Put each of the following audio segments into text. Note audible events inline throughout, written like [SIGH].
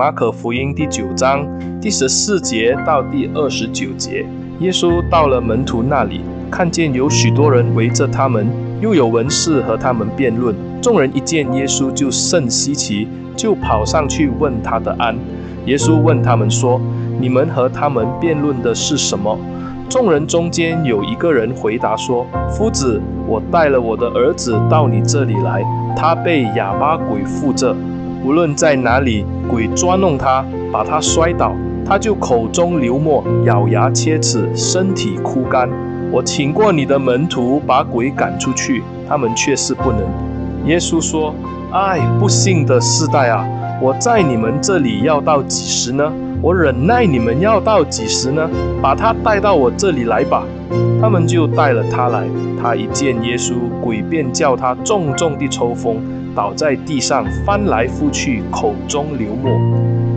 马可福音第九章第十四节到第二十九节。耶稣到了门徒那里，看见有许多人围着他们，又有文士和他们辩论。众人一见耶稣就甚稀奇，就跑上去问他的安。耶稣问他们说：“你们和他们辩论的是什么？”众人中间有一个人回答说：“夫子，我带了我的儿子到你这里来，他被哑巴鬼附着，无论在哪里，鬼抓弄他，把他摔倒，他就口中流沫，咬牙切齿，身体枯干。我请过你的门徒把鬼赶出去，他们却是不能。”耶稣说：“唉，不幸的世代啊，我在你们这里要到几时呢？”我忍耐你们要到几时呢？把他带到我这里来吧。他们就带了他来。他一见耶稣，鬼便叫他重重地抽风，倒在地上，翻来覆去，口中流沫。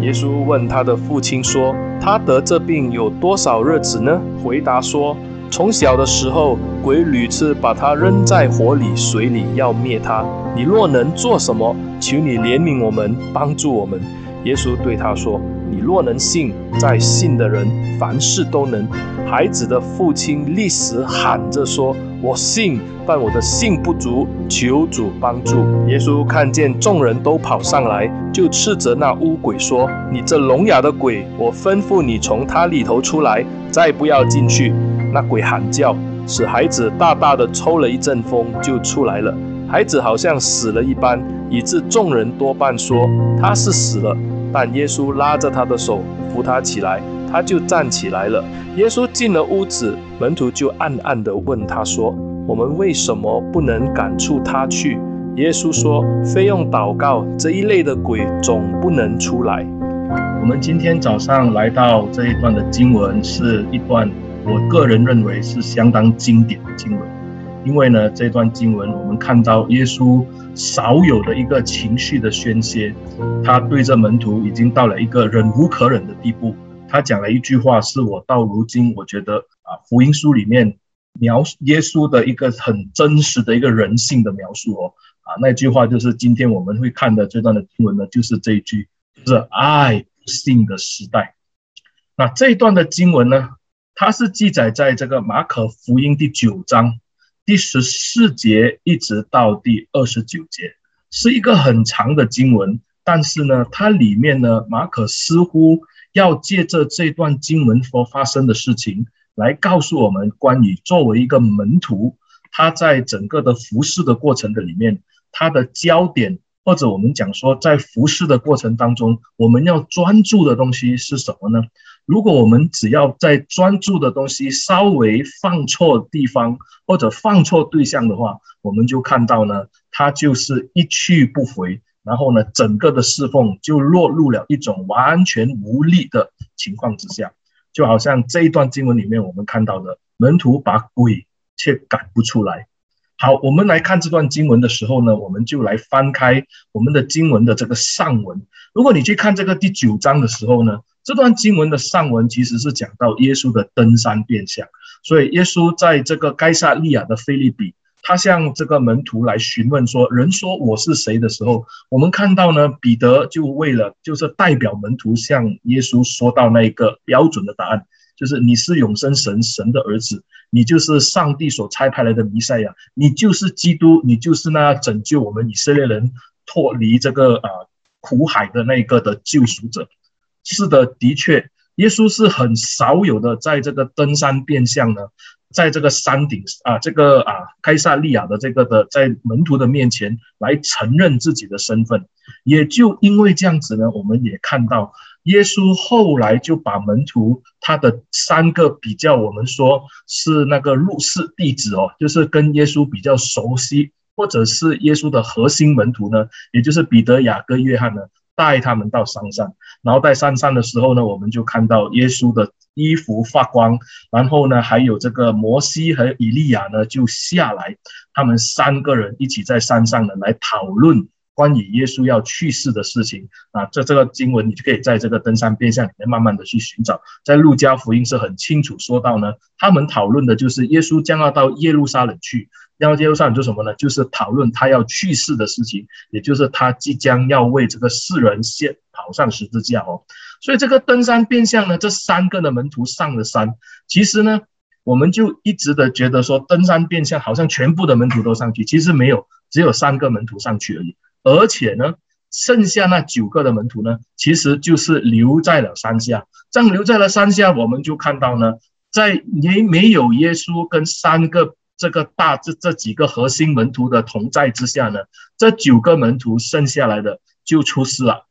耶稣问他的父亲说：“他得这病有多少日子呢？”回答说：“从小的时候，鬼屡次把他扔在火里、水里，要灭他。你若能做什么，求你怜悯我们，帮助我们。”耶稣对他说。你若能信，在信的人凡事都能。孩子的父亲立时喊着说：“我信，但我的信不足，求主帮助。”耶稣看见众人都跑上来，就斥责那污鬼说：“你这聋哑的鬼，我吩咐你从他里头出来，再不要进去。”那鬼喊叫，使孩子大大的抽了一阵风，就出来了。孩子好像死了一般，以致众人多半说他是死了。但耶稣拉着他的手，扶他起来，他就站起来了。耶稣进了屋子，门徒就暗暗地问他说：“我们为什么不能赶出他去？”耶稣说：“非用祷告，这一类的鬼总不能出来。”我们今天早上来到这一段的经文，是一段我个人认为是相当经典的经文，因为呢，这段经文我们看到耶稣。少有的一个情绪的宣泄，他对着门徒已经到了一个忍无可忍的地步。他讲了一句话，是我到如今我觉得啊，福音书里面描耶稣的一个很真实的一个人性的描述哦。啊，那句话就是今天我们会看的这段的经文呢，就是这一句，就是爱，不信的时代。那这一段的经文呢，它是记载在这个马可福音第九章。第十四节一直到第二十九节是一个很长的经文，但是呢，它里面呢，马可似乎要借着这段经文所发生的事情，来告诉我们关于作为一个门徒，他在整个的服侍的过程的里面，他的焦点，或者我们讲说，在服侍的过程当中，我们要专注的东西是什么呢？如果我们只要在专注的东西稍微放错地方或者放错对象的话，我们就看到呢，他就是一去不回，然后呢，整个的侍奉就落入了一种完全无力的情况之下，就好像这一段经文里面我们看到的，门徒把鬼却赶不出来。好，我们来看这段经文的时候呢，我们就来翻开我们的经文的这个上文。如果你去看这个第九章的时候呢，这段经文的上文其实是讲到耶稣的登山变相，所以耶稣在这个该撒利亚的菲利比，他向这个门徒来询问说：“人说我是谁的时候，我们看到呢，彼得就为了就是代表门徒向耶稣说到那一个标准的答案，就是你是永生神神的儿子，你就是上帝所差派来的弥赛亚，你就是基督，你就是那拯救我们以色列人脱离这个啊苦海的那个的救赎者。”是的，的确，耶稣是很少有的在这个登山变相呢，在这个山顶啊，这个啊，该撒利亚的这个的，在门徒的面前来承认自己的身份。也就因为这样子呢，我们也看到耶稣后来就把门徒他的三个比较，我们说是那个入室弟子哦，就是跟耶稣比较熟悉，或者是耶稣的核心门徒呢，也就是彼得、雅各、约翰呢。带他们到山上，然后在山上的时候呢，我们就看到耶稣的衣服发光，然后呢，还有这个摩西和以利亚呢就下来，他们三个人一起在山上呢来讨论关于耶稣要去世的事情啊。这这个经文你就可以在这个登山变相里面慢慢的去寻找。在路加福音是很清楚说到呢，他们讨论的就是耶稣将要到耶路撒冷去，要耶路撒冷做什么呢？就是讨论他要去世的事情，也就是他即将要为这个世人先跑上十字架哦。所以这个登山变相呢，这三个的门徒上了山，其实呢。我们就一直的觉得说，登山变相好像全部的门徒都上去，其实没有，只有三个门徒上去而已。而且呢，剩下那九个的门徒呢，其实就是留在了山下。这样留在了山下，我们就看到呢，在没没有耶稣跟三个这个大这这几个核心门徒的同在之下呢，这九个门徒剩下来的就出事了。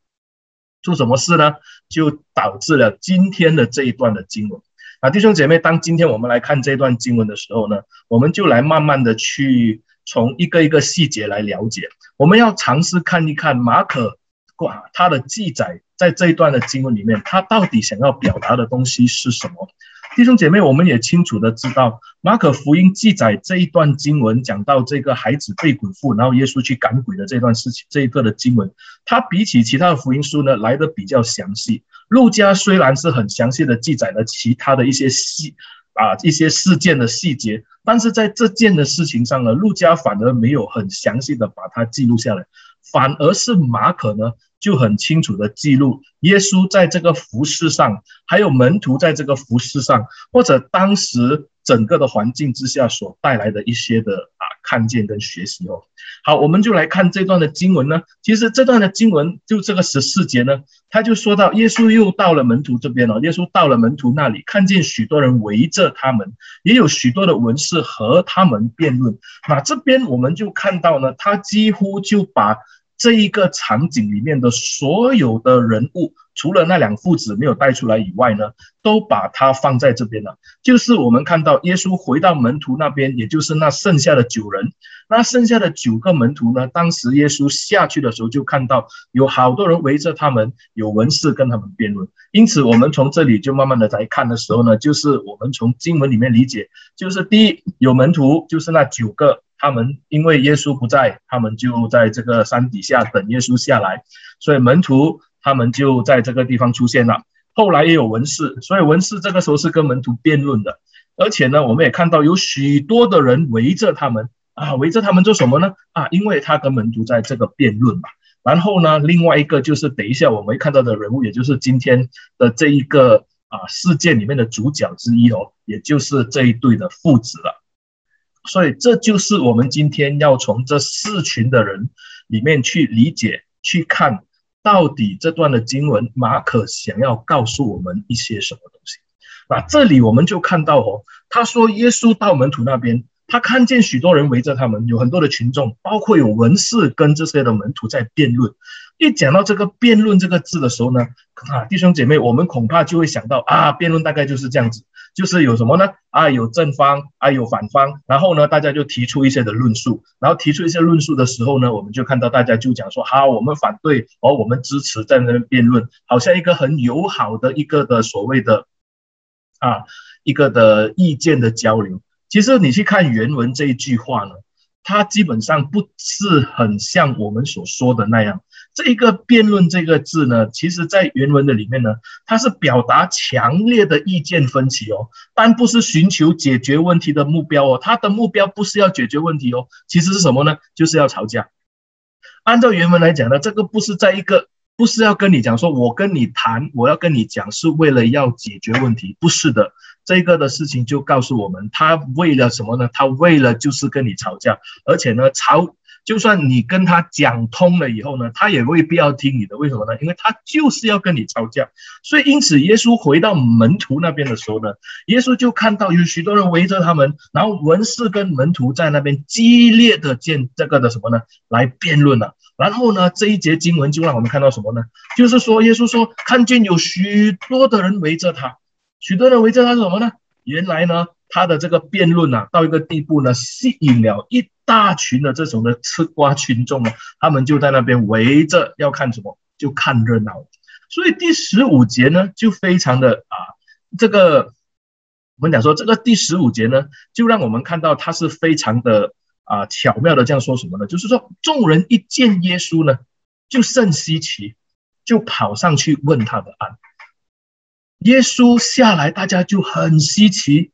出什么事呢？就导致了今天的这一段的经文。啊，弟兄姐妹，当今天我们来看这段经文的时候呢，我们就来慢慢的去从一个一个细节来了解。我们要尝试看一看马可，哇，他的记载在这一段的经文里面，他到底想要表达的东西是什么？弟兄姐妹，我们也清楚的知道，马可福音记载这一段经文，讲到这个孩子被鬼附，然后耶稣去赶鬼的这段事情，这一个的经文，它比起其他的福音书呢，来得比较详细。路加虽然是很详细的记载了其他的一些细啊一些事件的细节，但是在这件的事情上呢，路加反而没有很详细的把它记录下来，反而是马可呢。就很清楚的记录耶稣在这个服饰上，还有门徒在这个服饰上，或者当时整个的环境之下所带来的一些的啊看见跟学习哦。好，我们就来看这段的经文呢。其实这段的经文就这个十四节呢，他就说到耶稣又到了门徒这边了。耶稣到了门徒那里，看见许多人围着他们，也有许多的文士和他们辩论。那这边我们就看到呢，他几乎就把。这一个场景里面的所有的人物，除了那两父子没有带出来以外呢，都把它放在这边了。就是我们看到耶稣回到门徒那边，也就是那剩下的九人，那剩下的九个门徒呢，当时耶稣下去的时候，就看到有好多人围着他们，有文士跟他们辩论。因此，我们从这里就慢慢的在看的时候呢，就是我们从经文里面理解，就是第一有门徒，就是那九个。他们因为耶稣不在，他们就在这个山底下等耶稣下来，所以门徒他们就在这个地方出现了。后来也有文士，所以文士这个时候是跟门徒辩论的，而且呢，我们也看到有许多的人围着他们啊，围着他们做什么呢？啊，因为他跟门徒在这个辩论嘛。然后呢，另外一个就是等一下我们会看到的人物，也就是今天的这一个啊事件里面的主角之一哦，也就是这一对的父子了。所以这就是我们今天要从这四群的人里面去理解、去看到底这段的经文，马可想要告诉我们一些什么东西。那这里我们就看到哦，他说耶稣到门徒那边，他看见许多人围着他们，有很多的群众，包括有文士跟这些的门徒在辩论。一讲到这个辩论这个字的时候呢，啊，弟兄姐妹，我们恐怕就会想到啊，辩论大概就是这样子。就是有什么呢？啊，有正方，啊，有反方，然后呢，大家就提出一些的论述，然后提出一些论述的时候呢，我们就看到大家就讲说，好，我们反对，哦，我们支持，在那边辩论，好像一个很友好的一个的所谓的啊，一个的意见的交流。其实你去看原文这一句话呢，它基本上不是很像我们所说的那样。这一个辩论这个字呢，其实在原文的里面呢，它是表达强烈的意见分歧哦，但不是寻求解决问题的目标哦，它的目标不是要解决问题哦，其实是什么呢？就是要吵架。按照原文来讲呢，这个不是在一个，不是要跟你讲说，我跟你谈，我要跟你讲，是为了要解决问题，不是的。这个的事情就告诉我们，他为了什么呢？他为了就是跟你吵架，而且呢，吵。就算你跟他讲通了以后呢，他也未必要听你的。为什么呢？因为他就是要跟你吵架。所以因此，耶稣回到门徒那边的时候呢，耶稣就看到有许多人围着他们，然后文士跟门徒在那边激烈的见这个的什么呢？来辩论了。然后呢，这一节经文就让我们看到什么呢？就是说，耶稣说看见有许多的人围着他，许多人围着他是什么呢？原来呢，他的这个辩论啊，到一个地步呢，吸引了一。大群的这种的吃瓜群众呢，他们就在那边围着要看什么？就看热闹。所以第十五节呢，就非常的啊，这个我们讲说这个第十五节呢，就让我们看到他是非常的啊巧妙的这样说什么呢？就是说，众人一见耶稣呢，就甚稀奇，就跑上去问他的安。耶稣下来，大家就很稀奇。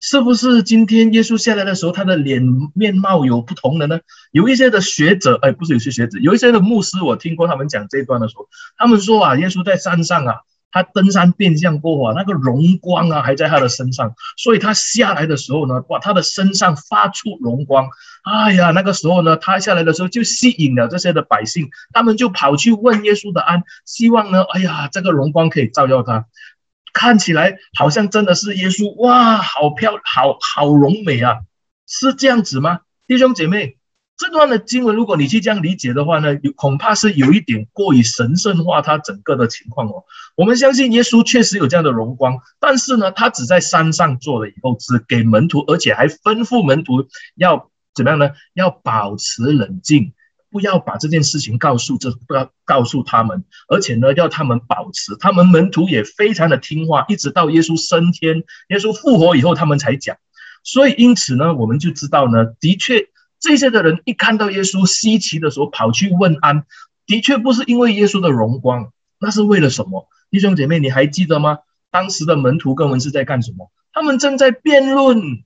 是不是今天耶稣下来的时候，他的脸面貌有不同的呢？有一些的学者，哎，不是有些学者，有一些的牧师，我听过他们讲这一段的时候，他们说啊，耶稣在山上啊，他登山变相过啊，那个荣光啊还在他的身上，所以他下来的时候呢，哇，他的身上发出荣光，哎呀，那个时候呢，他下来的时候就吸引了这些的百姓，他们就跑去问耶稣的安，希望呢，哎呀，这个荣光可以照耀他。看起来好像真的是耶稣哇，好漂，好好荣美啊，是这样子吗？弟兄姐妹，这段的经文，如果你去这样理解的话呢，有恐怕是有一点过于神圣化它整个的情况哦。我们相信耶稣确实有这样的荣光，但是呢，他只在山上做了以后，只给门徒，而且还吩咐门徒要怎么样呢？要保持冷静。不要把这件事情告诉这，不要告诉他们，而且呢，要他们保持。他们门徒也非常的听话，一直到耶稣升天、耶稣复活以后，他们才讲。所以因此呢，我们就知道呢，的确这些的人一看到耶稣稀奇的时候，跑去问安，的确不是因为耶稣的荣光，那是为了什么？弟兄姐妹，你还记得吗？当时的门徒跟文士在干什么？他们正在辩论，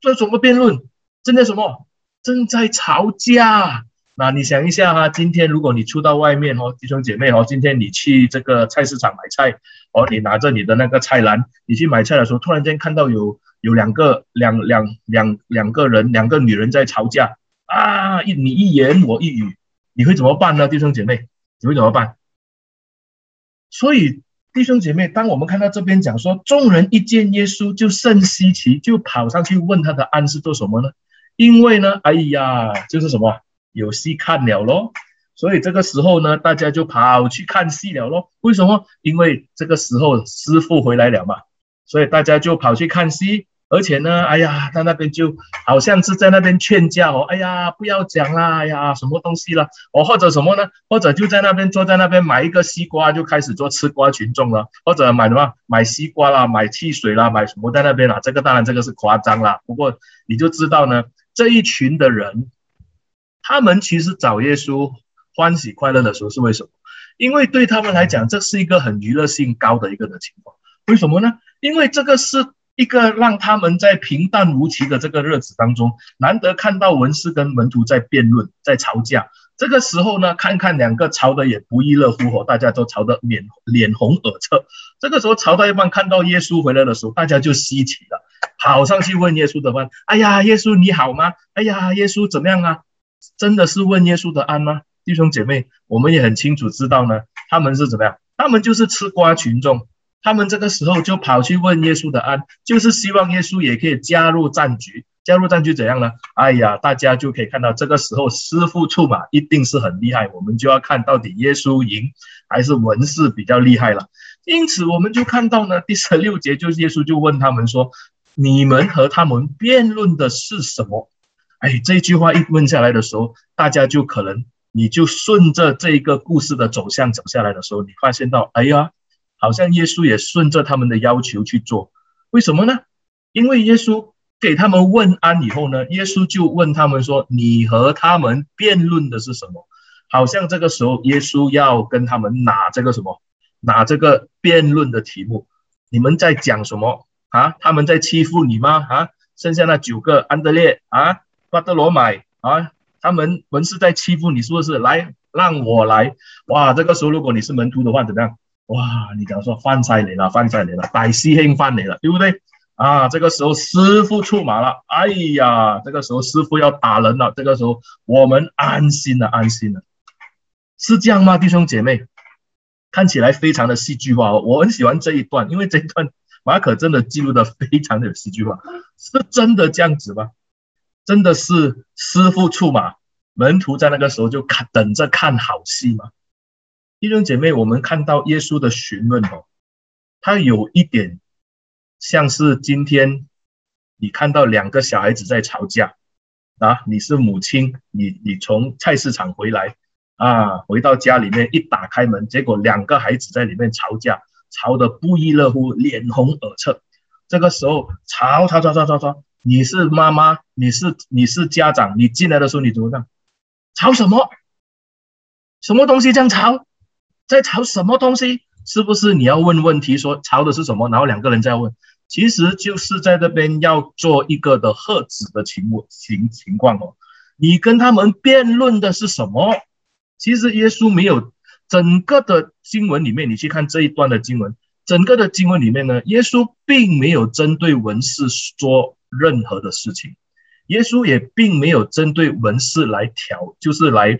做什么辩论？正在什么？正在吵架。那你想一下哈，今天如果你出到外面哦，弟兄姐妹哦，今天你去这个菜市场买菜哦，你拿着你的那个菜篮，你去买菜的时候，突然间看到有有两个两两两两个人，两个女人在吵架啊，一你一言我一语，你会怎么办呢？弟兄姐妹，你会怎么办？所以弟兄姐妹，当我们看到这边讲说，众人一见耶稣就甚稀奇，就跑上去问他的安是做什么呢？因为呢，哎呀，就是什么？有戏看了咯，所以这个时候呢，大家就跑去看戏了咯。为什么？因为这个时候师傅回来了嘛，所以大家就跑去看戏。而且呢，哎呀，他那边就好像是在那边劝架哦，哎呀，不要讲啦，哎呀，什么东西了？哦，或者什么呢？或者就在那边坐在那边买一个西瓜，就开始做吃瓜群众了。或者买什么？买西瓜啦，买汽水啦，买什么在那边啦？这个当然这个是夸张啦。不过你就知道呢，这一群的人。他们其实找耶稣欢喜快乐的时候是为什么？因为对他们来讲，这是一个很娱乐性高的一个的情况。为什么呢？因为这个是一个让他们在平淡无奇的这个日子当中，难得看到文士跟门徒在辩论、在吵架。这个时候呢，看看两个吵得也不亦乐乎哦，大家都吵得脸脸红耳赤。这个时候吵到一半，看到耶稣回来的时候，大家就稀奇了，跑上去问耶稣的问：“哎呀，耶稣你好吗？哎呀，耶稣怎么样啊？”真的是问耶稣的安吗？弟兄姐妹，我们也很清楚知道呢，他们是怎么样？他们就是吃瓜群众，他们这个时候就跑去问耶稣的安，就是希望耶稣也可以加入战局。加入战局怎样呢？哎呀，大家就可以看到这个时候师傅出马一定是很厉害，我们就要看到底耶稣赢还是文士比较厉害了。因此，我们就看到呢，[LAUGHS] 第十六节就是耶稣就问他们说：“你们和他们辩论的是什么？”哎，这句话一问下来的时候，大家就可能，你就顺着这个故事的走向走下来的时候，你发现到，哎呀，好像耶稣也顺着他们的要求去做。为什么呢？因为耶稣给他们问安以后呢，耶稣就问他们说：“你和他们辩论的是什么？”好像这个时候耶稣要跟他们拿这个什么，拿这个辩论的题目。你们在讲什么啊？他们在欺负你吗？啊？剩下那九个安德烈啊？巴德罗买啊，他们文士在欺负你，是不是？来，让我来。哇，这个时候如果你是门徒的话，怎么样？哇，你讲说翻菜来了，翻菜来了，大师兄翻来了，对不对？啊，这个时候师傅出马了。哎呀，这个时候师傅要打人了。这个时候我们安心了，安心了，是这样吗？弟兄姐妹，看起来非常的戏剧化。我很喜欢这一段，因为这一段马可真的记录的非常的有戏剧化，是真的这样子吗？真的是师傅出马，门徒在那个时候就看等着看好戏吗？弟兄姐妹，我们看到耶稣的询问哦，他有一点像是今天你看到两个小孩子在吵架啊，你是母亲，你你从菜市场回来啊，回到家里面一打开门，结果两个孩子在里面吵架，吵得不亦乐乎，脸红耳赤。这个时候吵吵吵吵吵吵。你是妈妈，你是你是家长，你进来的时候你怎么样？吵什么？什么东西这样吵？在吵什么东西？是不是你要问问题说吵的是什么？然后两个人在问，其实就是在这边要做一个的喝止的情情情况哦。你跟他们辩论的是什么？其实耶稣没有整个的经文里面，你去看这一段的经文，整个的经文里面呢，耶稣并没有针对文士说任何的事情，耶稣也并没有针对文士来调，就是来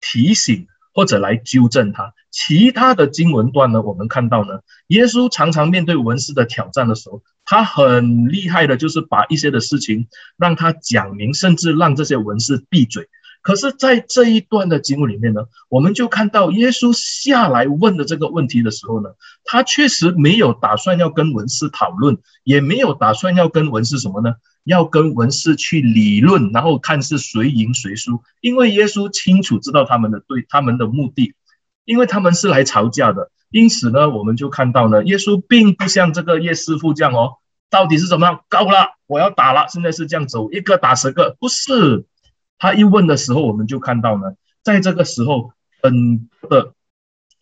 提醒或者来纠正他。其他的经文段呢，我们看到呢，耶稣常常面对文士的挑战的时候，他很厉害的，就是把一些的事情让他讲明，甚至让这些文士闭嘴。可是，在这一段的经文里面呢，我们就看到耶稣下来问的这个问题的时候呢，他确实没有打算要跟文士讨论，也没有打算要跟文士什么呢？要跟文士去理论，然后看是谁赢谁输。因为耶稣清楚知道他们的对他们的目的，因为他们是来吵架的。因此呢，我们就看到呢，耶稣并不像这个叶师傅这样哦，到底是怎么样？够了，我要打了，现在是这样走，一个打十个，不是。他一问的时候，我们就看到呢，在这个时候，嗯的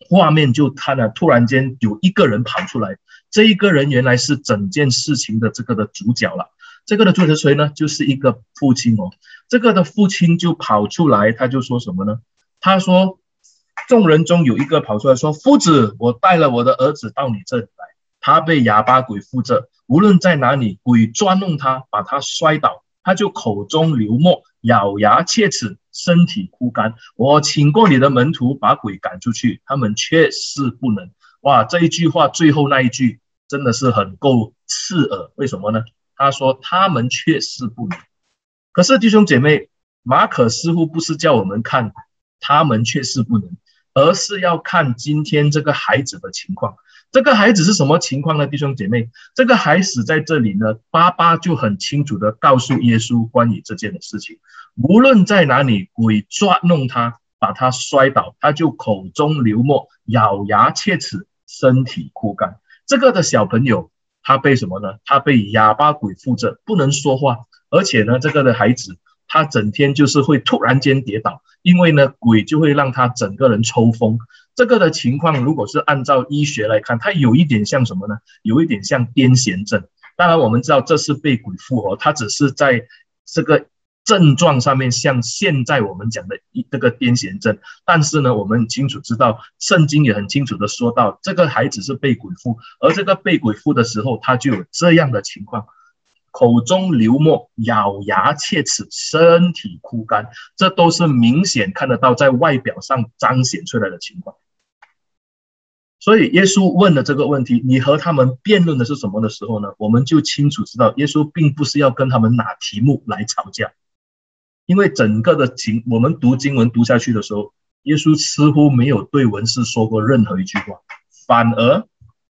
画面就看了，突然间有一个人跑出来，这一个人原来是整件事情的这个的主角了。这个的主角是谁呢？就是一个父亲哦。这个的父亲就跑出来，他就说什么呢？他说，众人中有一个跑出来说：“夫子，我带了我的儿子到你这里来，他被哑巴鬼附着，无论在哪里，鬼捉弄他，把他摔倒，他就口中流沫。”咬牙切齿，身体枯干。我请过你的门徒把鬼赶出去，他们却是不能。哇，这一句话最后那一句真的是很够刺耳。为什么呢？他说他们却是不能。可是弟兄姐妹，马可似乎不是叫我们看他们却是不能，而是要看今天这个孩子的情况。这个孩子是什么情况呢？弟兄姐妹，这个孩子在这里呢，爸爸就很清楚地告诉耶稣关于这件的事情。无论在哪里，鬼抓弄他，把他摔倒，他就口中流沫，咬牙切齿，身体枯干。这个的小朋友，他被什么呢？他被哑巴鬼附着，不能说话，而且呢，这个的孩子，他整天就是会突然间跌倒，因为呢，鬼就会让他整个人抽风。这个的情况，如果是按照医学来看，它有一点像什么呢？有一点像癫痫症。当然，我们知道这是被鬼附哦，它只是在这个症状上面像现在我们讲的一这个癫痫症。但是呢，我们很清楚知道，圣经也很清楚的说到，这个孩子是被鬼附，而这个被鬼附的时候，他就有这样的情况。口中流沫，咬牙切齿，身体枯干，这都是明显看得到在外表上彰显出来的情况。所以耶稣问了这个问题：“你和他们辩论的是什么的时候呢？”我们就清楚知道，耶稣并不是要跟他们拿题目来吵架，因为整个的经，我们读经文读下去的时候，耶稣似乎没有对文士说过任何一句话，反而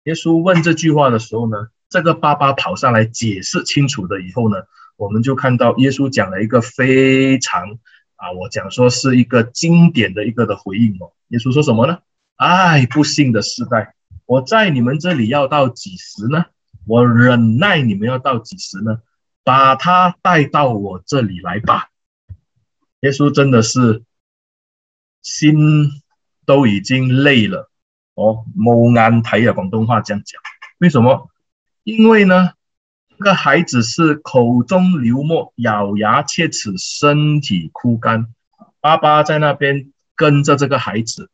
耶稣问这句话的时候呢，这个爸爸跑上来解释清楚的以后呢，我们就看到耶稣讲了一个非常啊，我讲说是一个经典的一个的回应哦。耶稣说什么呢？唉，不幸的时代，我在你们这里要到几时呢？我忍耐你们要到几时呢？把他带到我这里来吧。耶稣真的是心都已经累了哦，冇眼睇啊，广东话这样讲，为什么？因为呢，这个孩子是口中流沫，咬牙切齿，身体枯干。爸爸在那边跟着这个孩子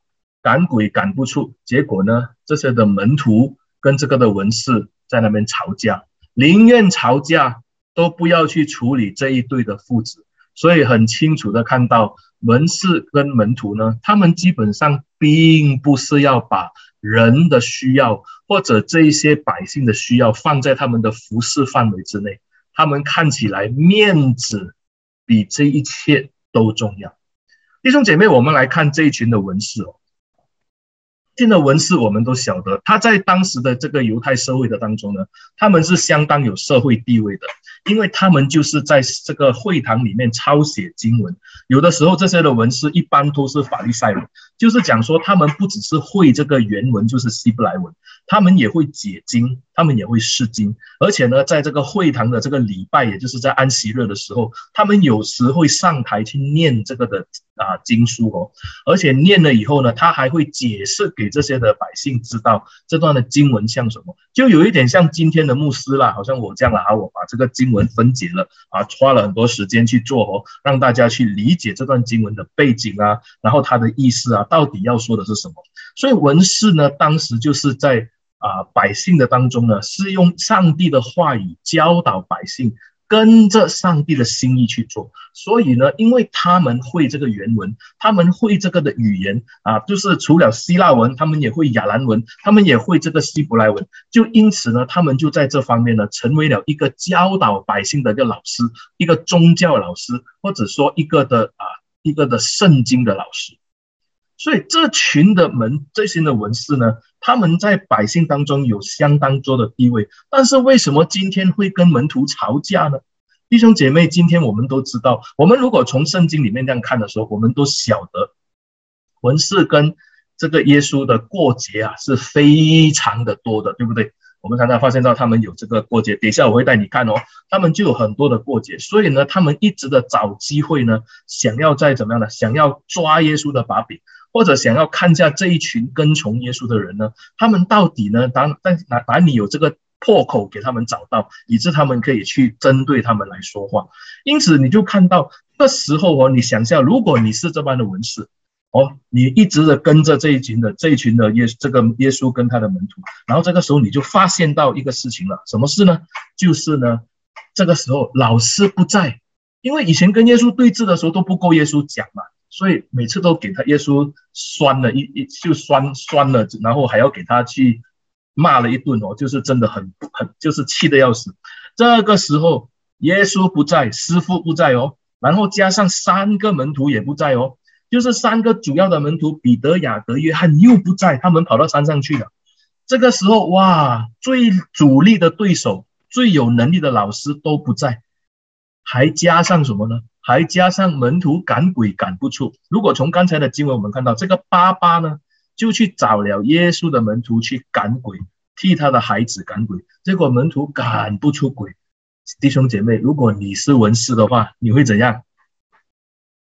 赶鬼赶不出，结果呢，这些的门徒跟这个的文士在那边吵架，宁愿吵架都不要去处理这一对的父子。所以很清楚的看到，文士跟门徒呢，他们基本上并不是要把。人的需要或者这一些百姓的需要放在他们的服侍范围之内，他们看起来面子比这一切都重要。弟兄姐妹，我们来看这一群的文士哦。现的文士我们都晓得，他在当时的这个犹太社会的当中呢，他们是相当有社会地位的。因为他们就是在这个会堂里面抄写经文，有的时候这些的文士一般都是法律赛文，就是讲说他们不只是会这个原文，就是希伯来文，他们也会解经，他们也会释经，而且呢，在这个会堂的这个礼拜，也就是在安息日的时候，他们有时会上台去念这个的啊经书哦，而且念了以后呢，他还会解释给这些的百姓知道这段的经文像什么，就有一点像今天的牧师啦，好像我这样啦，我把这个经文分解了啊，花了很多时间去做哦，让大家去理解这段经文的背景啊，然后它的意思啊，到底要说的是什么，所以文士呢，当时就是在。啊，百姓的当中呢，是用上帝的话语教导百姓，跟着上帝的心意去做。所以呢，因为他们会这个原文，他们会这个的语言啊，就是除了希腊文，他们也会亚兰文，他们也会这个希伯来文。就因此呢，他们就在这方面呢，成为了一个教导百姓的一个老师，一个宗教老师，或者说一个的啊，一个的圣经的老师。所以这群的门，这群的文士呢，他们在百姓当中有相当多的地位。但是为什么今天会跟门徒吵架呢？弟兄姐妹，今天我们都知道，我们如果从圣经里面这样看的时候，我们都晓得，文士跟这个耶稣的过节啊是非常的多的，对不对？我们常常发现到他们有这个过节，等一下我会带你看哦，他们就有很多的过节，所以呢，他们一直的找机会呢，想要再怎么样呢，想要抓耶稣的把柄，或者想要看一下这一群跟从耶稣的人呢，他们到底呢，当在哪哪里有这个破口给他们找到，以致他们可以去针对他们来说话。因此，你就看到这时候哦，你想象，如果你是这般的文士。哦，你一直的跟着这一群的这一群的耶这个耶稣跟他的门徒，然后这个时候你就发现到一个事情了，什么事呢？就是呢，这个时候老师不在，因为以前跟耶稣对峙的时候都不够耶稣讲嘛，所以每次都给他耶稣酸了一一就酸酸了，然后还要给他去骂了一顿哦，就是真的很很就是气得要死。这个时候耶稣不在，师傅不在哦，然后加上三个门徒也不在哦。就是三个主要的门徒彼得、雅各、约翰又不在，他们跑到山上去了。这个时候，哇，最主力的对手、最有能力的老师都不在，还加上什么呢？还加上门徒赶鬼赶不出。如果从刚才的经文我们看到，这个爸爸呢，就去找了耶稣的门徒去赶鬼，替他的孩子赶鬼，结果门徒赶不出鬼。弟兄姐妹，如果你是文士的话，你会怎样？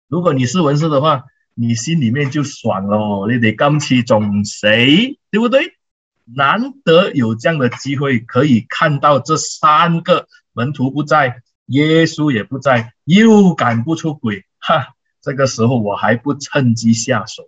如果你是文士的话，你心里面就爽了，你得今次仲死，对不对？难得有这样的机会，可以看到这三个门徒不在，耶稣也不在，又赶不出鬼，哈！这个时候我还不趁机下手。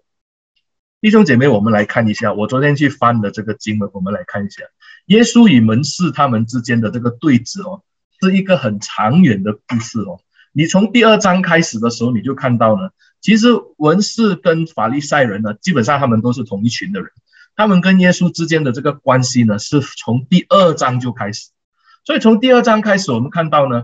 弟兄姐妹，我们来看一下，我昨天去翻的这个经文，我们来看一下，耶稣与门士他们之间的这个对峙哦，是一个很长远的故事哦。你从第二章开始的时候，你就看到呢，其实文士跟法利赛人呢，基本上他们都是同一群的人，他们跟耶稣之间的这个关系呢，是从第二章就开始。所以从第二章开始，我们看到呢，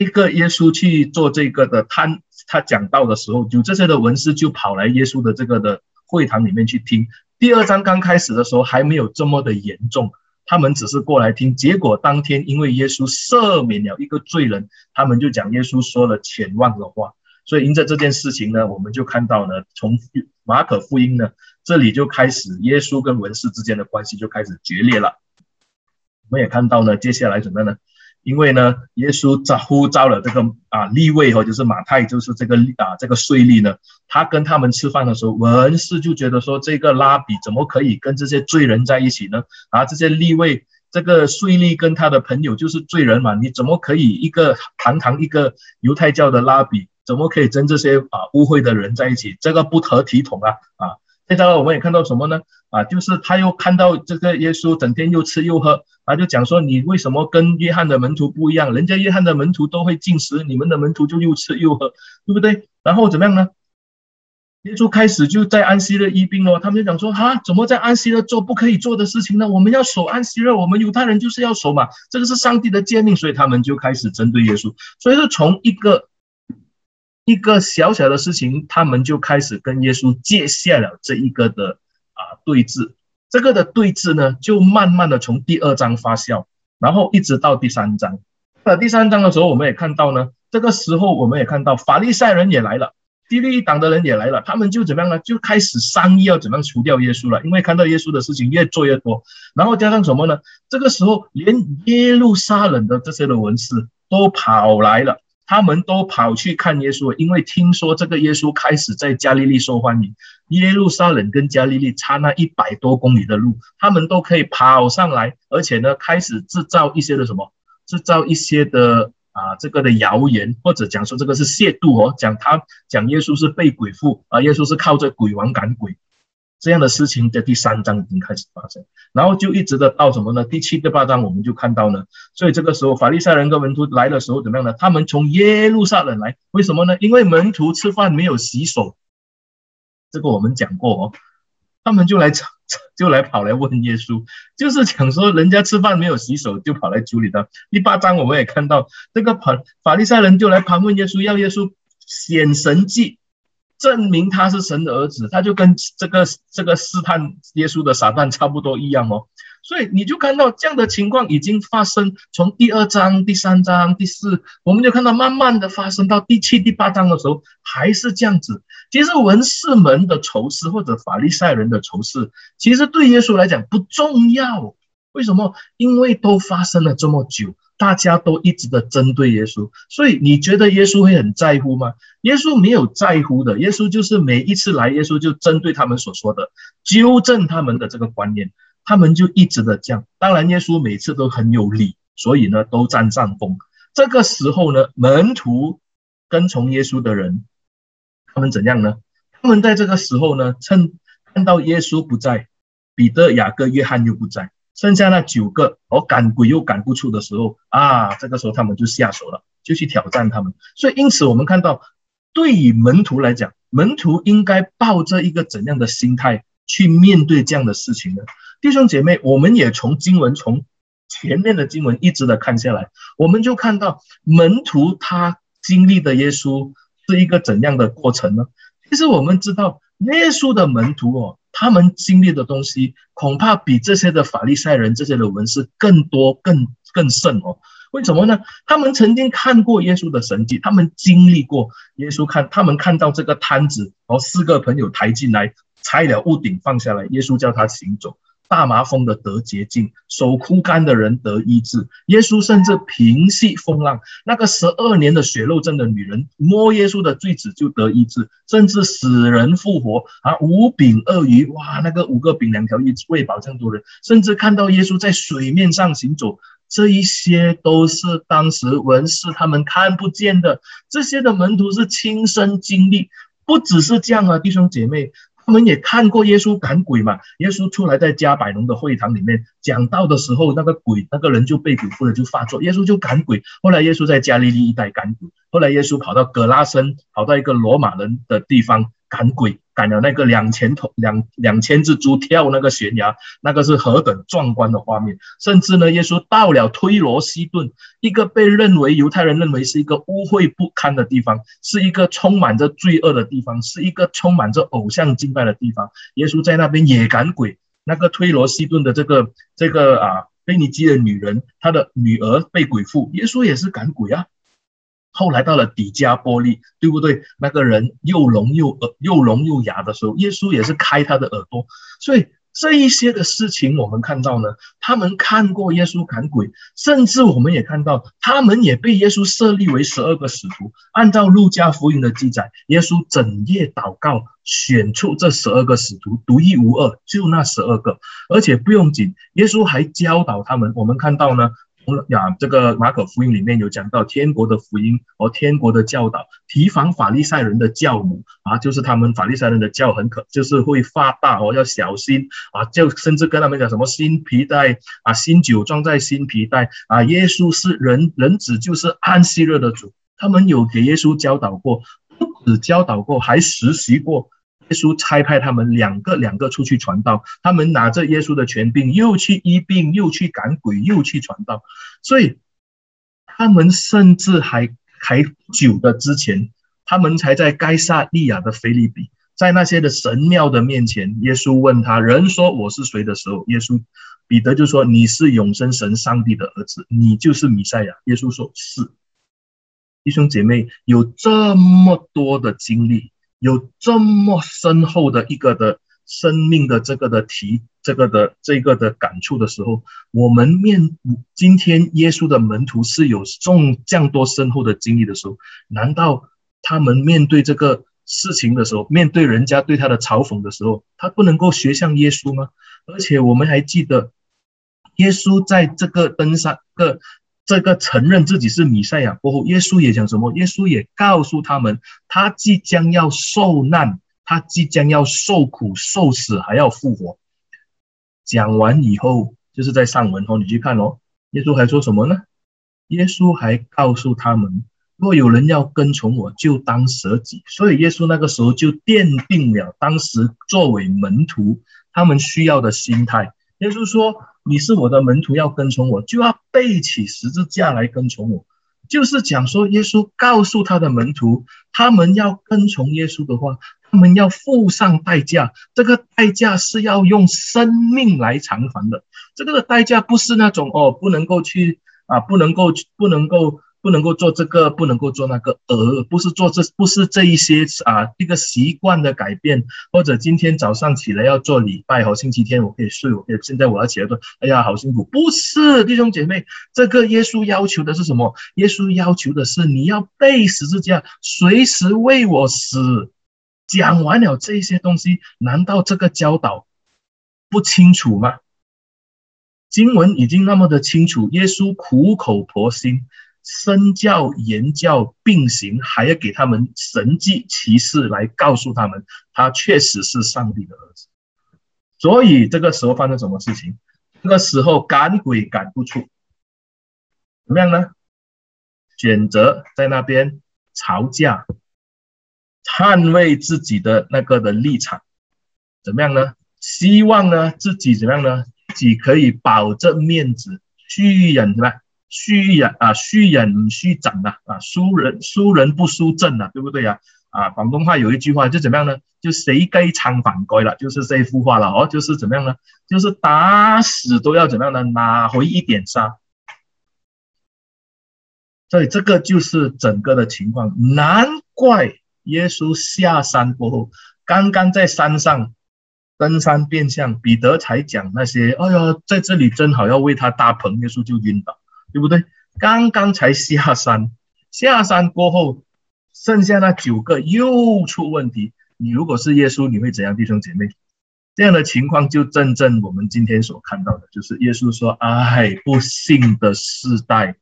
一个耶稣去做这个的他他讲道的时候，就这些的文士就跑来耶稣的这个的会堂里面去听。第二章刚开始的时候还没有这么的严重。他们只是过来听，结果当天因为耶稣赦免了一个罪人，他们就讲耶稣说了千万的话，所以因着这件事情呢，我们就看到呢，从马可福音呢这里就开始，耶稣跟文士之间的关系就开始决裂了。我们也看到呢，接下来怎么样呢？因为呢，耶稣召呼召了这个啊利未和就是马太，就是这个啊这个税吏呢，他跟他们吃饭的时候，文士就觉得说，这个拉比怎么可以跟这些罪人在一起呢？啊，这些利未这个税吏跟他的朋友就是罪人嘛，你怎么可以一个堂堂一个犹太教的拉比，怎么可以跟这些啊污秽的人在一起？这个不合体统啊啊！现在我们也看到什么呢？啊，就是他又看到这个耶稣整天又吃又喝，他就讲说，你为什么跟约翰的门徒不一样？人家约翰的门徒都会禁食，你们的门徒就又吃又喝，对不对？然后怎么样呢？耶稣开始就在安息日医病了，他们就讲说，哈，怎么在安息日做不可以做的事情呢？我们要守安息日，我们犹太人就是要守嘛，这个是上帝的诫命，所以他们就开始针对耶稣，所以说从一个。一个小小的事情，他们就开始跟耶稣接下了这一个的啊对峙。这个的对峙呢，就慢慢的从第二章发酵，然后一直到第三章。那第三章的时候，我们也看到呢，这个时候我们也看到法利赛人也来了。基利党的人也来了，他们就怎么样呢？就开始商议要怎么样除掉耶稣了，因为看到耶稣的事情越做越多，然后加上什么呢？这个时候连耶路撒冷的这些的文士都跑来了。他们都跑去看耶稣，因为听说这个耶稣开始在加利利受欢迎。耶路撒冷跟加利利差那一百多公里的路，他们都可以跑上来，而且呢，开始制造一些的什么，制造一些的啊，这个的谣言，或者讲说这个是亵渎哦，讲他讲耶稣是被鬼附啊，耶稣是靠着鬼王赶鬼。这样的事情在第三章已经开始发生，然后就一直的到什么呢？第七、第八章我们就看到呢。所以这个时候，法利赛人跟门徒来的时候怎么样呢？他们从耶路撒冷来，为什么呢？因为门徒吃饭没有洗手，这个我们讲过哦。他们就来 [LAUGHS] 就来跑来问耶稣，就是讲说人家吃饭没有洗手，就跑来处理的。第八章我们也看到，这个法法利赛人就来盘问耶稣，要耶稣显神迹。证明他是神的儿子，他就跟这个这个试探耶稣的撒旦差不多一样哦，所以你就看到这样的情况已经发生，从第二章、第三章、第四，我们就看到慢慢的发生到第七、第八章的时候还是这样子。其实文士们的仇视或者法利赛人的仇视，其实对耶稣来讲不重要。为什么？因为都发生了这么久。大家都一直的针对耶稣，所以你觉得耶稣会很在乎吗？耶稣没有在乎的，耶稣就是每一次来，耶稣就针对他们所说的，纠正他们的这个观念，他们就一直的这样。当然，耶稣每次都很有理，所以呢都占上风。这个时候呢，门徒跟从耶稣的人，他们怎样呢？他们在这个时候呢，趁看到耶稣不在，彼得、雅各、约翰又不在。剩下那九个，我赶鬼又赶不出的时候啊，这个时候他们就下手了，就去挑战他们。所以因此我们看到，对于门徒来讲，门徒应该抱着一个怎样的心态去面对这样的事情呢？弟兄姐妹，我们也从经文从前面的经文一直的看下来，我们就看到门徒他经历的耶稣是一个怎样的过程呢？其实我们知道，耶稣的门徒哦。他们经历的东西恐怕比这些的法利赛人、这些的文士更多、更更甚哦。为什么呢？他们曾经看过耶稣的神迹，他们经历过耶稣看，他们看到这个摊子，哦四个朋友抬进来，拆了屋顶放下来，耶稣叫他行走。大麻风的得洁净，手枯干的人得医治。耶稣甚至平息风浪，那个十二年的血肉症的女人摸耶稣的繸子就得医治，甚至死人复活啊！五饼二鱼，哇，那个五个饼两条鱼喂饱这么多人，甚至看到耶稣在水面上行走，这一些都是当时文士他们看不见的，这些的门徒是亲身经历，不只是这样啊，弟兄姐妹。他们也看过耶稣赶鬼嘛？耶稣出来在加百农的会堂里面讲道的时候，那个鬼那个人就被鬼附了，就发作。耶稣就赶鬼。后来耶稣在加利利一带赶鬼。后来耶稣跑到葛拉森，跑到一个罗马人的地方赶鬼。赶了那个两千头两两千只猪跳那个悬崖，那个是何等壮观的画面！甚至呢，耶稣到了推罗西顿，一个被认为犹太人认为是一个污秽不堪的地方，是一个充满着罪恶的地方，是一个充满着偶像敬拜的地方。耶稣在那边也赶鬼。那个推罗西顿的这个这个啊，腓尼基的女人，她的女儿被鬼附，耶稣也是赶鬼啊。后来到了底加波利，对不对？那个人又聋又耳又聋又哑的时候，耶稣也是开他的耳朵。所以这一些的事情，我们看到呢，他们看过耶稣赶鬼，甚至我们也看到，他们也被耶稣设立为十二个使徒。按照路加福音的记载，耶稣整夜祷告，选出这十二个使徒，独一无二，就那十二个。而且不用紧，耶稣还教导他们。我们看到呢。呀，这个马可福音里面有讲到天国的福音和天国的教导，提防法利赛人的教母啊，就是他们法利赛人的教很可，就是会发大哦，要小心啊，就甚至跟他们讲什么新皮带啊，新酒装在新皮带啊，耶稣是人人子，就是安息日的主，他们有给耶稣教导过，不止教导过，还实习过。耶稣差派他们两个两个出去传道，他们拿着耶稣的权柄，又去医病，又去赶鬼，又去传道。所以他们甚至还还久的之前，他们才在该撒利亚的腓利比，在那些的神庙的面前，耶稣问他：“人说我是谁的时候？”耶稣彼得就说：“你是永生神上帝的儿子，你就是弥赛亚。”耶稣说：“是。”弟兄姐妹有这么多的经历。有这么深厚的一个的生命的这个的提这个的这个的感触的时候，我们面今天耶稣的门徒是有这样多深厚的经历的时候，难道他们面对这个事情的时候，面对人家对他的嘲讽的时候，他不能够学像耶稣吗？而且我们还记得，耶稣在这个登山个。这个承认自己是弥赛亚过后，耶稣也讲什么？耶稣也告诉他们，他即将要受难，他即将要受苦、受死，还要复活。讲完以后，就是在上文哦，你去看哦，耶稣还说什么呢？耶稣还告诉他们，若有人要跟从我，就当舍己。所以耶稣那个时候就奠定了当时作为门徒他们需要的心态。耶稣说。你是我的门徒，要跟从我，就要背起十字架来跟从我。就是讲说，耶稣告诉他的门徒，他们要跟从耶稣的话，他们要付上代价。这个代价是要用生命来偿还的。这个的代价不是那种哦，不能够去啊，不能够，不能够。不能够做这个，不能够做那个，而不是做这，不是这一些啊，一个习惯的改变，或者今天早上起来要做礼拜，好星期天我可以睡，我可以现在我要起来做，哎呀，好辛苦，不是弟兄姐妹，这个耶稣要求的是什么？耶稣要求的是你要背十字架，随时为我死。讲完了这些东西，难道这个教导不清楚吗？经文已经那么的清楚，耶稣苦口婆心。身教言教并行，还要给他们神迹奇事来告诉他们，他确实是上帝的儿子。所以这个时候发生什么事情？这个时候赶鬼赶不出，怎么样呢？选择在那边吵架，捍卫自己的那个的立场，怎么样呢？希望呢自己怎么样呢？自己可以保证面子，虚忍是吧？虚人啊，虚忍唔虚长啊，啊，输人输人不输阵啊，对不对呀？啊？啊，广东话有一句话就怎么样呢？就死鸡撑饭盖了，就是这幅画了哦，就是怎么样呢？就是打死都要怎么样呢？拿回一点沙。所以这个就是整个的情况，难怪耶稣下山过后，刚刚在山上登山变相，彼得才讲那些，哎呀，在这里正好要为他搭棚，耶稣就晕倒。对不对？刚刚才下山，下山过后，剩下那九个又出问题。你如果是耶稣，你会怎样，弟兄姐妹？这样的情况就正正我们今天所看到的，就是耶稣说：“哎，不幸的世代，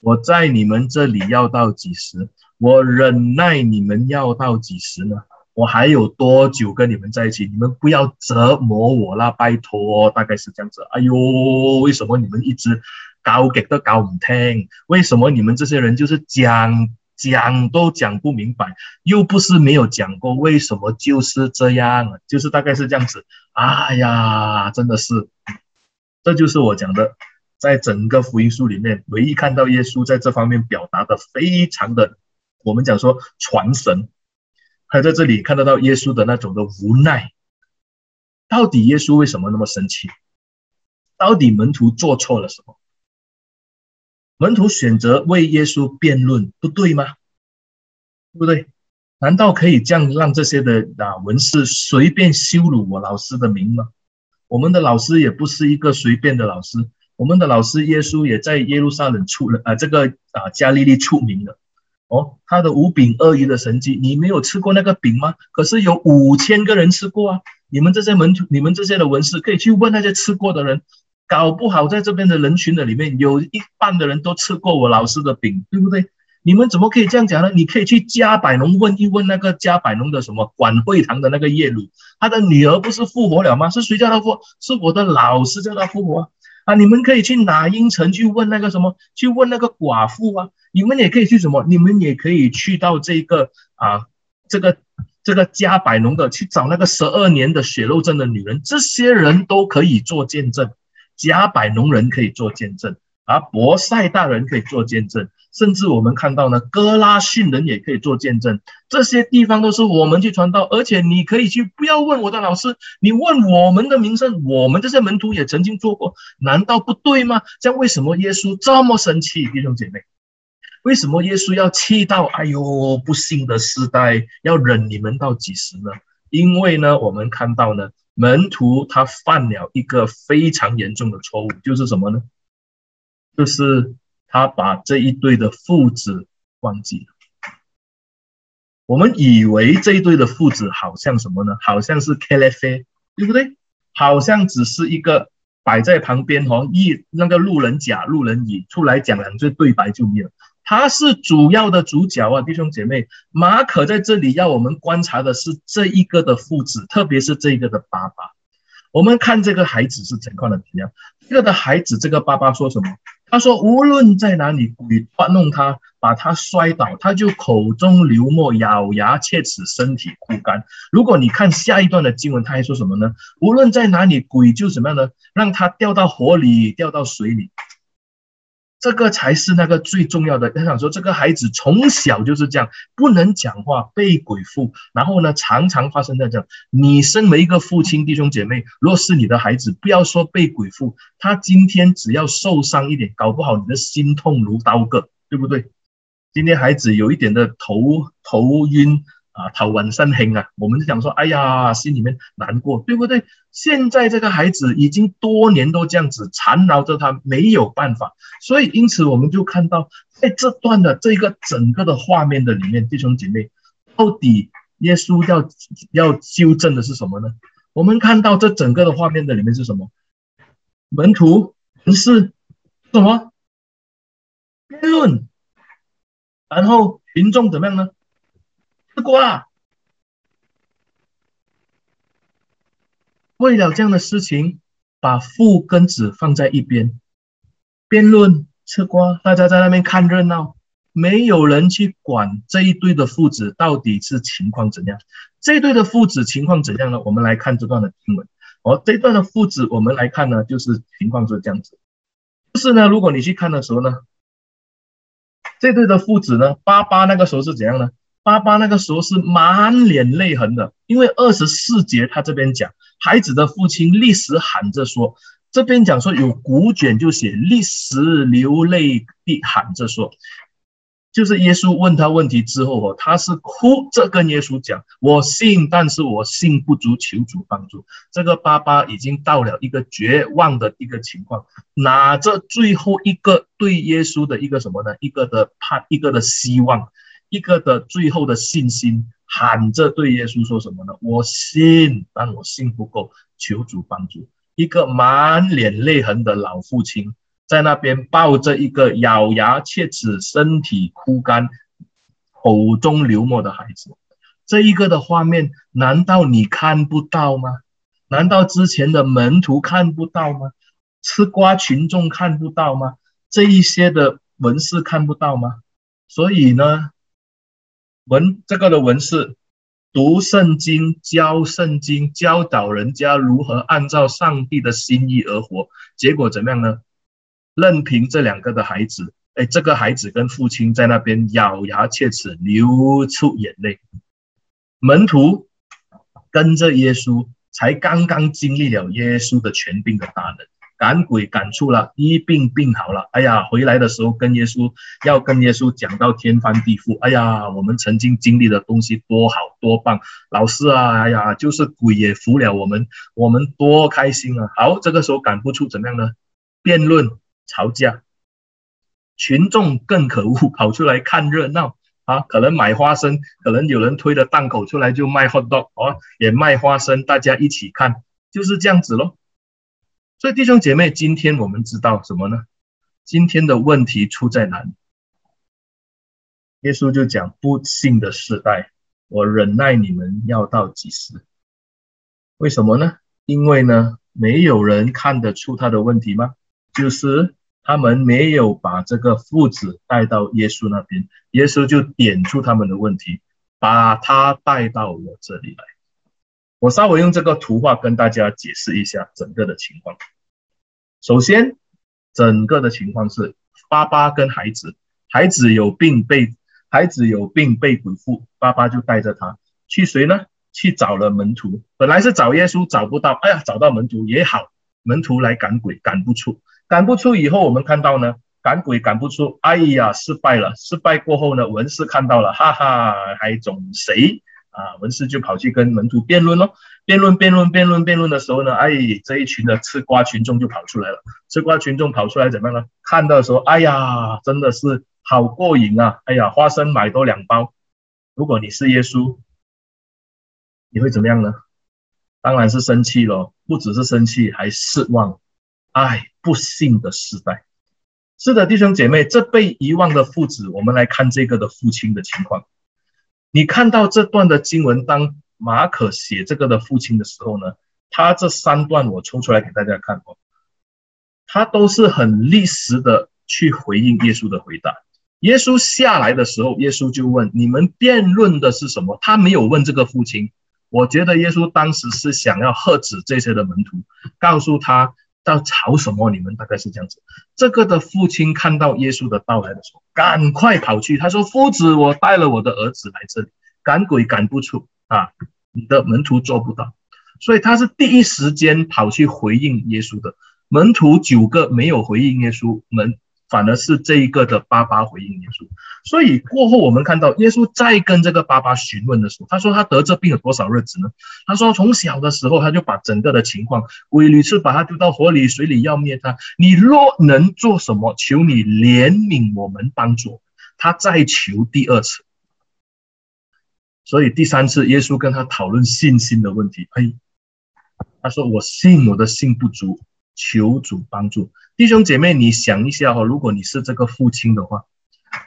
我在你们这里要到几时？我忍耐你们要到几时呢？我还有多久跟你们在一起？你们不要折磨我啦，拜托。大概是这样子。哎呦，为什么你们一直？”高给都搞唔听，为什么你们这些人就是讲讲都讲不明白？又不是没有讲过，为什么就是这样？就是大概是这样子。哎呀，真的是，这就是我讲的，在整个福音书里面，唯一看到耶稣在这方面表达的非常的，我们讲说传神，还在这里看得到耶稣的那种的无奈。到底耶稣为什么那么生气？到底门徒做错了什么？门徒选择为耶稣辩论，不对吗？对不对？难道可以这样让这些的啊文士随便羞辱我老师的名吗？我们的老师也不是一个随便的老师，我们的老师耶稣也在耶路撒冷出了啊这个啊加利利出名的哦，他的五饼二鱼的神迹，你没有吃过那个饼吗？可是有五千个人吃过啊！你们这些门徒，你们这些的文士，可以去问那些吃过的人。搞不好在这边的人群的里面，有一半的人都吃过我老师的饼，对不对？你们怎么可以这样讲呢？你可以去加百农问一问那个加百农的什么管会堂的那个耶鲁，他的女儿不是复活了吗？是谁叫他复？是我的老师叫他复活啊！啊，你们可以去拿因城去问那个什么，去问那个寡妇啊！你们也可以去什么？你们也可以去到这个啊，这个这个加百农的去找那个十二年的血肉症的女人，这些人都可以做见证。加百农人可以做见证，啊，伯赛大人可以做见证，甚至我们看到呢，哥拉逊人也可以做见证。这些地方都是我们去传道，而且你可以去，不要问我的老师，你问我们的名声，我们这些门徒也曾经做过，难道不对吗？这样为什么耶稣这么生气？弟兄姐妹，为什么耶稣要气到哎呦，不幸的世代，要忍你们到几时呢？因为呢，我们看到呢，门徒他犯了一个非常严重的错误，就是什么呢？就是他把这一对的父子忘记了。我们以为这一对的父子好像什么呢？好像是 KLF，对不对？好像只是一个摆在旁边哦，一那个路人甲、路人乙出来讲两句对白就没有。他是主要的主角啊，弟兄姐妹。马可在这里要我们观察的是这一个的父子，特别是这一个的爸爸。我们看这个孩子是怎样的怎样？这个的孩子，这个爸爸说什么？他说：“无论在哪里，鬼捉弄他，把他摔倒，他就口中流沫，咬牙切齿，身体枯干。”如果你看下一段的经文，他还说什么呢？无论在哪里，鬼就什么样呢？让他掉到火里，掉到水里。这个才是那个最重要的。他想说，这个孩子从小就是这样，不能讲话，被鬼附，然后呢，常常发生在这。你身为一个父亲，弟兄姐妹，若是你的孩子，不要说被鬼附，他今天只要受伤一点，搞不好你的心痛如刀割，对不对？今天孩子有一点的头头晕。啊，头晕身㷫啊，我们就想说，哎呀，心里面难过，对不对？现在这个孩子已经多年都这样子缠绕着他，没有办法，所以因此我们就看到，在这段的这个整个的画面的里面，弟兄姐妹，到底耶稣要要纠正的是什么呢？我们看到这整个的画面的里面是什么？门徒不是什么辩论，然后群众怎么样呢？吃瓜，为了这样的事情，把父跟子放在一边，辩论吃瓜，大家在那边看热闹，没有人去管这一对的父子到底是情况怎样。这一对的父子情况怎样呢？我们来看这段的经文。哦，这段的父子，我们来看呢，就是情况是这样子。就是呢，如果你去看的时候呢，这对的父子呢，爸爸那个时候是怎样呢？爸爸那个时候是满脸泪痕的，因为二十四节他这边讲，孩子的父亲立时喊着说，这边讲说有古卷就写立时流泪地喊着说，就是耶稣问他问题之后哦，他是哭着跟耶稣讲，我信，但是我信不足，求主帮助。这个爸爸已经到了一个绝望的一个情况，拿着最后一个对耶稣的一个什么呢？一个的盼，一个的希望。一个的最后的信心，喊着对耶稣说什么呢？我信，但我信不够，求主帮助。一个满脸泪痕的老父亲，在那边抱着一个咬牙切齿、身体枯干、口中流沫的孩子。这一个的画面，难道你看不到吗？难道之前的门徒看不到吗？吃瓜群众看不到吗？这一些的文士看不到吗？所以呢？文这个的文是读圣经、教圣经、教导人家如何按照上帝的心意而活，结果怎么样呢？任凭这两个的孩子，哎，这个孩子跟父亲在那边咬牙切齿，流出眼泪。门徒跟着耶稣，才刚刚经历了耶稣的权柄的大能。赶鬼赶出了，一病病好了。哎呀，回来的时候跟耶稣要跟耶稣讲到天翻地覆。哎呀，我们曾经经历的东西多好多棒，老师啊，哎呀，就是鬼也服了我们，我们多开心啊！好，这个时候赶不出怎么样呢？辩论吵架，群众更可恶，[LAUGHS] 跑出来看热闹啊！可能买花生，可能有人推着档口出来就卖 hot dog 哦，也卖花生，大家一起看，就是这样子咯。所以弟兄姐妹，今天我们知道什么呢？今天的问题出在哪里？耶稣就讲：不幸的世代，我忍耐你们要到几时？为什么呢？因为呢，没有人看得出他的问题吗？就是他们没有把这个父子带到耶稣那边，耶稣就点出他们的问题，把他带到我这里来。我稍微用这个图画跟大家解释一下整个的情况。首先，整个的情况是爸爸跟孩子，孩子有病被孩子有病被鬼附，爸爸就带着他去谁呢？去找了门徒。本来是找耶稣找不到，哎呀，找到门徒也好，门徒来赶鬼赶不出，赶不出以后，我们看到呢，赶鬼赶不出，哎呀，失败了。失败过后呢，文士看到了，哈哈，还总谁啊？文士就跑去跟门徒辩论咯。辩论辩论辩论辩论的时候呢，哎，这一群的吃瓜群众就跑出来了。吃瓜群众跑出来怎么样呢？看到的时候，哎呀，真的是好过瘾啊！哎呀，花生买多两包。如果你是耶稣，你会怎么样呢？当然是生气咯，不只是生气，还失望。哎，不幸的时代。是的，弟兄姐妹，这被遗忘的父子，我们来看这个的父亲的情况。你看到这段的经文，当马可写这个的父亲的时候呢，他这三段我抽出来给大家看哦，他都是很立时的去回应耶稣的回答。耶稣下来的时候，耶稣就问：“你们辩论的是什么？”他没有问这个父亲。我觉得耶稣当时是想要喝止这些的门徒，告诉他。到吵什么？你们大概是这样子。这个的父亲看到耶稣的到来的时候，赶快跑去，他说：“夫子，我带了我的儿子来这里，赶鬼赶不出啊，你的门徒做不到。”所以他是第一时间跑去回应耶稣的。门徒九个没有回应耶稣，门。反而是这一个的爸爸回应耶稣，所以过后我们看到耶稣再跟这个爸爸询问的时候，他说他得这病有多少日子呢？他说从小的时候他就把整个的情况，鬼屡次把他丢到火里、水里要灭他。你若能做什么，求你怜悯我们，帮助他。再求第二次，所以第三次耶稣跟他讨论信心的问题。哎，他说我信，我的信不足。求主帮助弟兄姐妹，你想一下哈，如果你是这个父亲的话，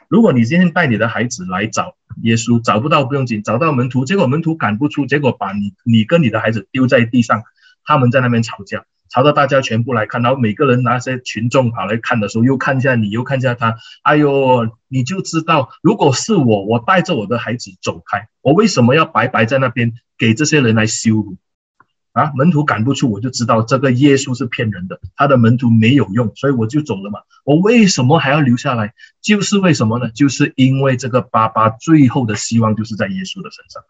如果你今天带你的孩子来找耶稣，找不到不用紧，找到门徒，结果门徒赶不出，结果把你你跟你的孩子丢在地上，他们在那边吵架，吵到大家全部来看，然后每个人拿些群众跑来看的时候，又看一下你，又看一下他，哎呦，你就知道，如果是我，我带着我的孩子走开，我为什么要白白在那边给这些人来羞辱？啊，门徒赶不出，我就知道这个耶稣是骗人的，他的门徒没有用，所以我就走了嘛。我为什么还要留下来？就是为什么呢？就是因为这个爸爸最后的希望就是在耶稣的身上，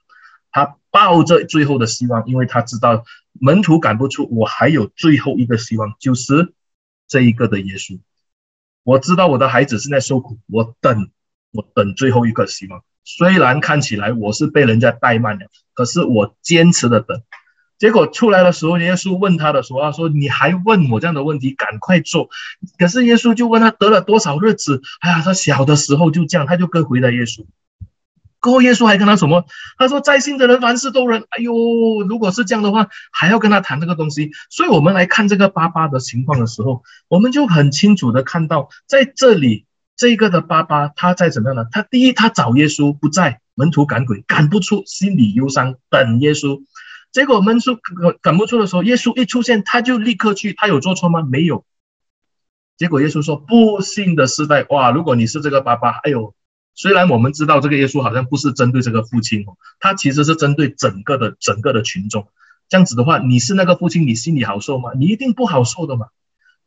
他抱着最后的希望，因为他知道门徒赶不出，我还有最后一个希望，就是这一个的耶稣。我知道我的孩子正在受苦，我等，我等最后一个希望。虽然看起来我是被人家怠慢了，可是我坚持的等。结果出来的时候，耶稣问他的时候，他说：“你还问我这样的问题，赶快做。”可是耶稣就问他得了多少日子？哎呀，他小的时候就这样，他就跟回答耶稣。过后耶稣还跟他什么？他说：“在信的人凡事都能。”哎呦，如果是这样的话，还要跟他谈这个东西。所以我们来看这个爸爸的情况的时候，我们就很清楚的看到，在这里这个的爸爸他在怎么样呢？他第一，他找耶稣不在，门徒赶鬼赶不出，心里忧伤，等耶稣。结果门徒赶不出的时候，耶稣一出现，他就立刻去。他有做错吗？没有。结果耶稣说：“不幸的时代，哇！如果你是这个爸爸，哎呦，虽然我们知道这个耶稣好像不是针对这个父亲哦，他其实是针对整个的整个的群众。这样子的话，你是那个父亲，你心里好受吗？你一定不好受的嘛。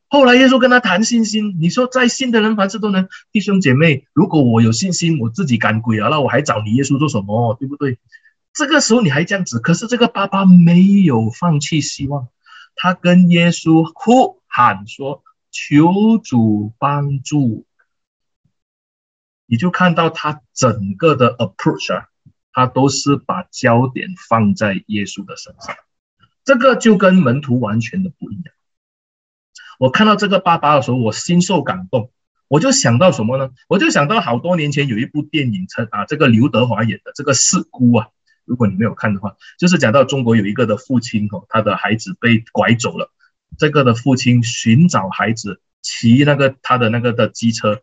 后来耶稣跟他谈信心，你说在信的人凡事都能。弟兄姐妹，如果我有信心，我自己赶鬼啊，那我还找你耶稣做什么？对不对？”这个时候你还这样子，可是这个爸爸没有放弃希望，他跟耶稣哭喊说：“求主帮助。”你就看到他整个的 approach 啊，他都是把焦点放在耶稣的身上，这个就跟门徒完全的不一样。我看到这个爸爸的时候，我心受感动，我就想到什么呢？我就想到好多年前有一部电影，称啊，这个刘德华演的这个《四姑》啊。如果你没有看的话，就是讲到中国有一个的父亲哦，他的孩子被拐走了。这个的父亲寻找孩子，骑那个他的那个的机车，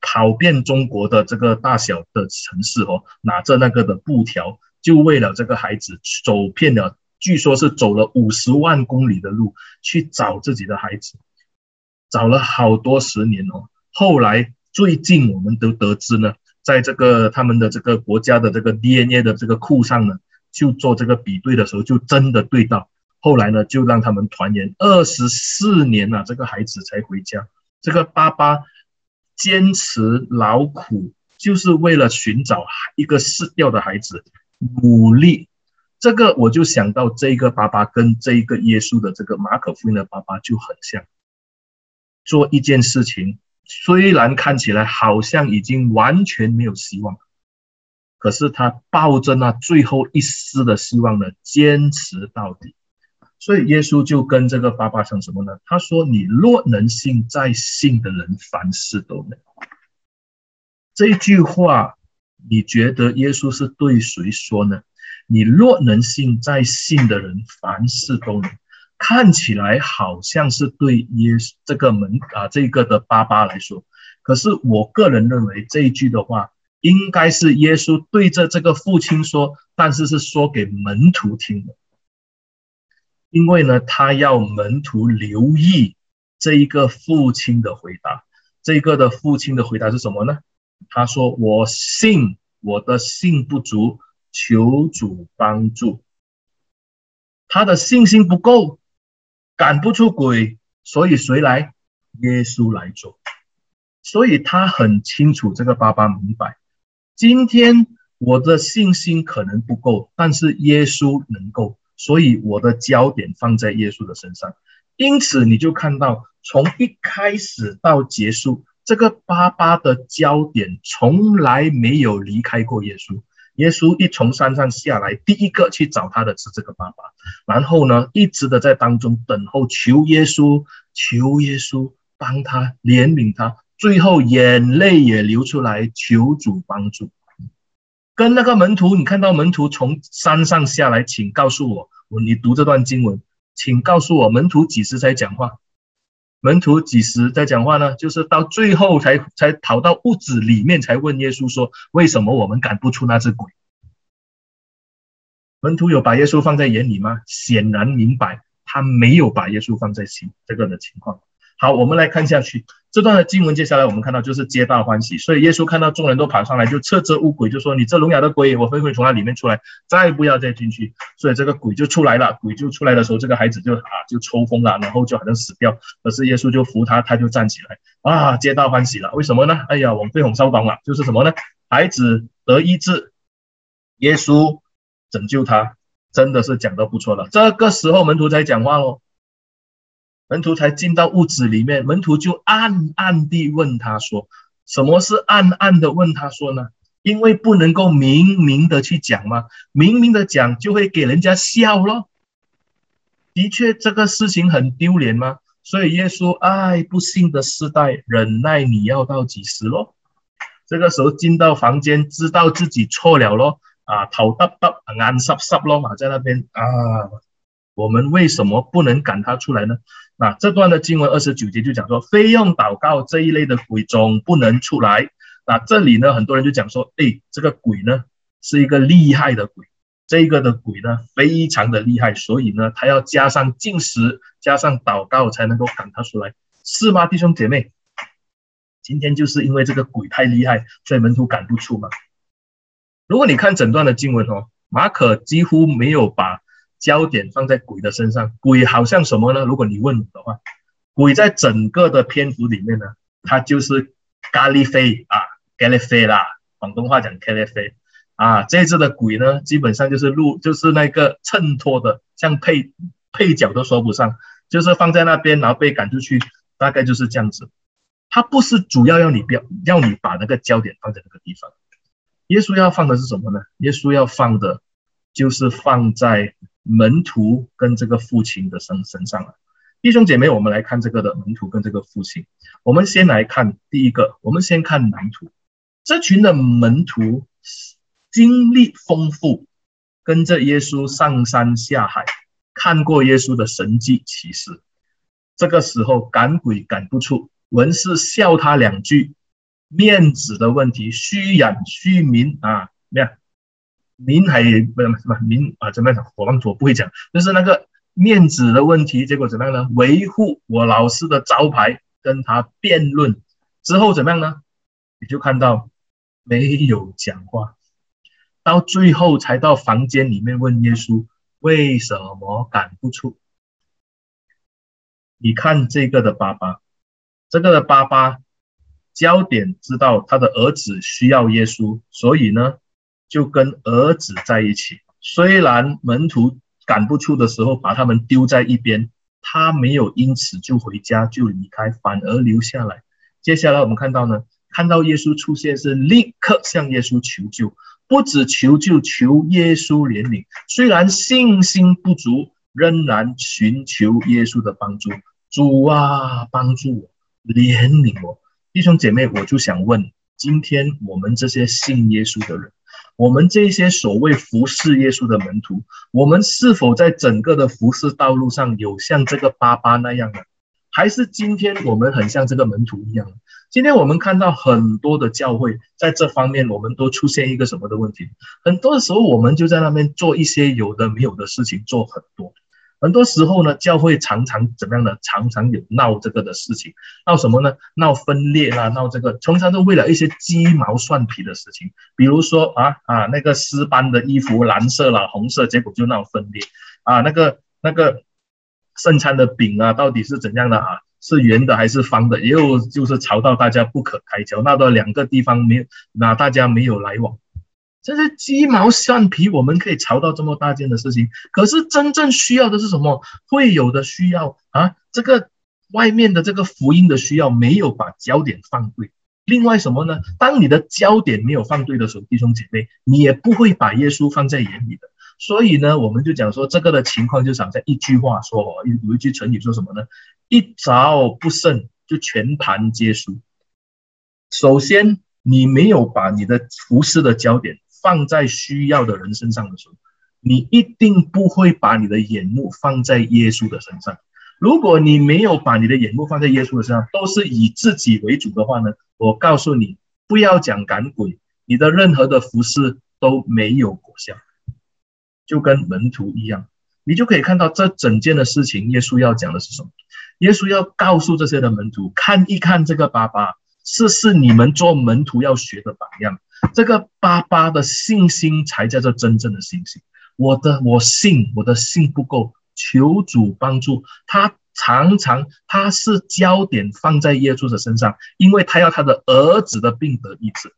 跑遍中国的这个大小的城市哦，拿着那个的布条，就为了这个孩子走遍了，据说是走了五十万公里的路去找自己的孩子，找了好多十年哦。后来最近我们都得知呢。在这个他们的这个国家的这个 DNA 的这个库上呢，就做这个比对的时候，就真的对到。后来呢，就让他们团圆二十四年了，这个孩子才回家。这个爸爸坚持劳苦，就是为了寻找一个失掉的孩子，努力。这个我就想到，这个爸爸跟这个耶稣的这个马可福音的爸爸就很像，做一件事情。虽然看起来好像已经完全没有希望，可是他抱着那最后一丝的希望呢，坚持到底。所以耶稣就跟这个爸爸讲什么呢？他说：“你若能信，在信的人凡事都能。”这句话，你觉得耶稣是对谁说呢？你若能信，在信的人凡事都能。看起来好像是对耶稣这个门啊，这个的爸爸来说。可是我个人认为这一句的话，应该是耶稣对着这个父亲说，但是是说给门徒听的。因为呢，他要门徒留意这一个父亲的回答。这个的父亲的回答是什么呢？他说：“我信，我的信不足，求主帮助。”他的信心不够，赶不出鬼，所以谁来？耶稣来做。所以他很清楚，这个爸爸明白，今天我的信心可能不够，但是耶稣能够。所以我的焦点放在耶稣的身上，因此你就看到从一开始到结束，这个爸爸的焦点从来没有离开过耶稣。耶稣一从山上下来，第一个去找他的是这个爸爸，然后呢，一直的在当中等候，求耶稣，求耶稣帮他怜悯他，最后眼泪也流出来，求主帮助。跟那个门徒，你看到门徒从山上下来，请告诉我，我你读这段经文，请告诉我，门徒几时才讲话？门徒几时在讲话呢？就是到最后才才逃到屋子里面，才问耶稣说：“为什么我们赶不出那只鬼？”门徒有把耶稣放在眼里吗？显然明白，他没有把耶稣放在心这个的情况。好，我们来看下去这段的经文。接下来我们看到就是皆大欢喜。所以耶稣看到众人都跑上来，就斥责乌鬼，就说：“你这聋哑的鬼，我会不会从那里面出来？再不要再进去。”所以这个鬼就出来了。鬼就出来的时候，这个孩子就啊就抽风了，然后就好像死掉。可是耶稣就扶他，他就站起来啊，皆大欢喜了。为什么呢？哎呀，我们被红烧党了，就是什么呢？孩子得医治，耶稣拯救他，真的是讲得不错了。这个时候门徒才讲话喽。门徒才进到屋子里面，门徒就暗暗地问他说：“什么是暗暗的问他说呢？因为不能够明明的去讲嘛，明明的讲就会给人家笑咯。的确，这个事情很丢脸吗？所以耶稣，爱不幸的世代，忍耐你要到几时咯？这个时候进到房间，知道自己错了咯，啊，头耷耷，眼湿湿咯，嘛，在那边啊，我们为什么不能赶他出来呢？”那这段的经文二十九节就讲说，非用祷告这一类的鬼总不能出来。那这里呢，很多人就讲说，诶，这个鬼呢是一个厉害的鬼，这个的鬼呢非常的厉害，所以呢，他要加上禁食，加上祷告才能够赶他出来，是吗，弟兄姐妹？今天就是因为这个鬼太厉害，所以门徒赶不出嘛。如果你看整段的经文哦，马可几乎没有把。焦点放在鬼的身上，鬼好像什么呢？如果你问我的话，鬼在整个的篇幅里面呢，它就是咖喱飞啊，咖喱飞啦，广东话讲咖喱飞啊。这只的鬼呢，基本上就是路，就是那个衬托的，像配配角都说不上，就是放在那边，然后被赶出去，大概就是这样子。它不是主要要你标，要你把那个焦点放在那个地方。耶稣要放的是什么呢？耶稣要放的，就是放在。门徒跟这个父亲的身身上了，弟兄姐妹，我们来看这个的门徒跟这个父亲。我们先来看第一个，我们先看门徒。这群的门徒经历丰富，跟着耶稣上山下海，看过耶稣的神迹奇事。这个时候赶鬼赶不出，文士笑他两句，面子的问题，虚掩虚名啊，咩您？还不是什么您啊？怎么样？我忘我不会讲，就是那个面子的问题。结果怎么样呢？维护我老师的招牌，跟他辩论之后怎么样呢？你就看到没有讲话，到最后才到房间里面问耶稣为什么赶不出。你看这个的爸爸，这个的爸爸焦点知道他的儿子需要耶稣，所以呢。就跟儿子在一起，虽然门徒赶不出的时候把他们丢在一边，他没有因此就回家就离开，反而留下来。接下来我们看到呢，看到耶稣出现是立刻向耶稣求救，不止求救，求耶稣怜悯。虽然信心不足，仍然寻求耶稣的帮助。主啊，帮助我，怜悯我。弟兄姐妹，我就想问，今天我们这些信耶稣的人，我们这些所谓服侍耶稣的门徒，我们是否在整个的服侍道路上有像这个巴巴那样的？还是今天我们很像这个门徒一样？今天我们看到很多的教会在这方面，我们都出现一个什么的问题？很多时候，我们就在那边做一些有的没有的事情，做很多。很多时候呢，教会常常怎么样呢？常常有闹这个的事情，闹什么呢？闹分裂啦，闹这个，通常都为了一些鸡毛蒜皮的事情，比如说啊啊，那个诗班的衣服蓝色啦、红色，结果就闹分裂啊。那个那个圣餐的饼啊，到底是怎样的啊？是圆的还是方的？也有就是吵到大家不可开交，闹到两个地方没有，那大家没有来往。这些鸡毛蒜皮，我们可以吵到这么大件的事情，可是真正需要的是什么？会有的需要啊，这个外面的这个福音的需要没有把焦点放对。另外什么呢？当你的焦点没有放对的时候，弟兄姐妹，你也不会把耶稣放在眼里的。所以呢，我们就讲说这个的情况，就好像一句话说，有一句成语说什么呢？一着不慎就全盘皆输。首先，你没有把你的服饰的焦点。放在需要的人身上的时候，你一定不会把你的眼目放在耶稣的身上。如果你没有把你的眼目放在耶稣的身上，都是以自己为主的话呢，我告诉你，不要讲赶鬼，你的任何的服侍都没有果效，就跟门徒一样，你就可以看到这整件的事情，耶稣要讲的是什么？耶稣要告诉这些的门徒，看一看这个爸爸，是是你们做门徒要学的榜样。这个爸爸的信心才叫做真正的信心。我的我信，我的信不够，求主帮助他。常常他是焦点放在耶稣的身上，因为他要他的儿子的病得医治。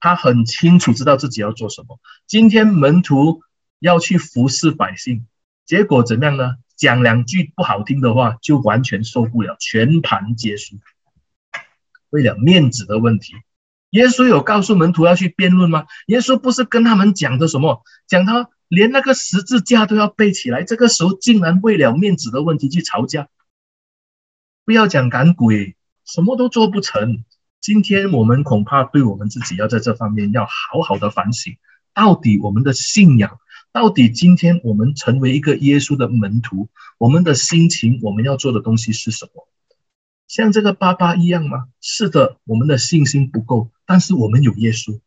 他很清楚知道自己要做什么。今天门徒要去服侍百姓，结果怎么样呢？讲两句不好听的话，就完全受不了，全盘皆输。为了面子的问题。耶稣有告诉门徒要去辩论吗？耶稣不是跟他们讲的什么？讲他连那个十字架都要背起来，这个时候竟然为了面子的问题去吵架。不要讲赶鬼，什么都做不成。今天我们恐怕对我们自己要在这方面要好好的反省，到底我们的信仰，到底今天我们成为一个耶稣的门徒，我们的心情，我们要做的东西是什么？像这个爸爸一样吗？是的，我们的信心不够，但是我们有耶稣，